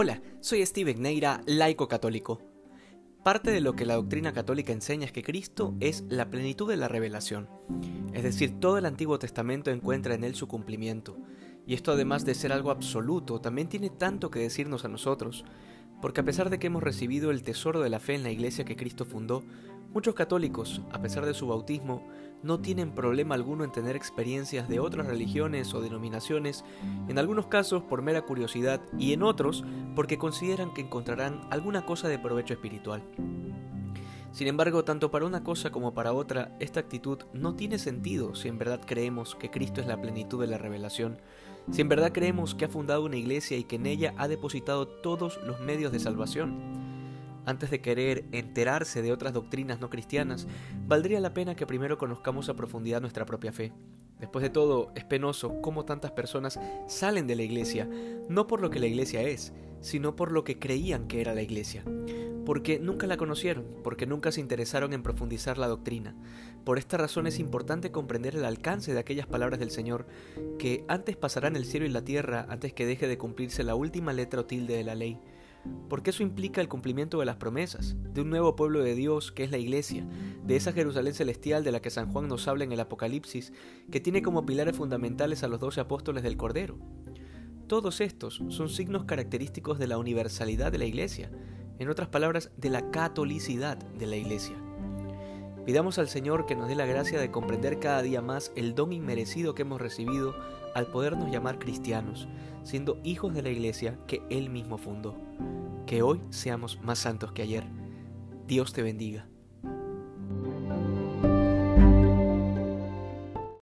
Hola, soy Steven Neira, laico católico. Parte de lo que la doctrina católica enseña es que Cristo es la plenitud de la revelación, es decir, todo el Antiguo Testamento encuentra en él su cumplimiento, y esto además de ser algo absoluto, también tiene tanto que decirnos a nosotros, porque a pesar de que hemos recibido el tesoro de la fe en la iglesia que Cristo fundó, muchos católicos, a pesar de su bautismo, no tienen problema alguno en tener experiencias de otras religiones o denominaciones, en algunos casos por mera curiosidad y en otros porque consideran que encontrarán alguna cosa de provecho espiritual. Sin embargo, tanto para una cosa como para otra, esta actitud no tiene sentido si en verdad creemos que Cristo es la plenitud de la revelación, si en verdad creemos que ha fundado una iglesia y que en ella ha depositado todos los medios de salvación antes de querer enterarse de otras doctrinas no cristianas, valdría la pena que primero conozcamos a profundidad nuestra propia fe. Después de todo, es penoso cómo tantas personas salen de la iglesia, no por lo que la iglesia es, sino por lo que creían que era la iglesia. Porque nunca la conocieron, porque nunca se interesaron en profundizar la doctrina. Por esta razón es importante comprender el alcance de aquellas palabras del Señor, que antes pasarán el cielo y la tierra antes que deje de cumplirse la última letra o tilde de la ley porque eso implica el cumplimiento de las promesas, de un nuevo pueblo de Dios que es la iglesia, de esa Jerusalén celestial de la que San Juan nos habla en el Apocalipsis, que tiene como pilares fundamentales a los doce apóstoles del Cordero. Todos estos son signos característicos de la universalidad de la iglesia, en otras palabras, de la catolicidad de la iglesia. Pidamos al Señor que nos dé la gracia de comprender cada día más el don inmerecido que hemos recibido al podernos llamar cristianos, siendo hijos de la iglesia que Él mismo fundó. Que hoy seamos más santos que ayer. Dios te bendiga.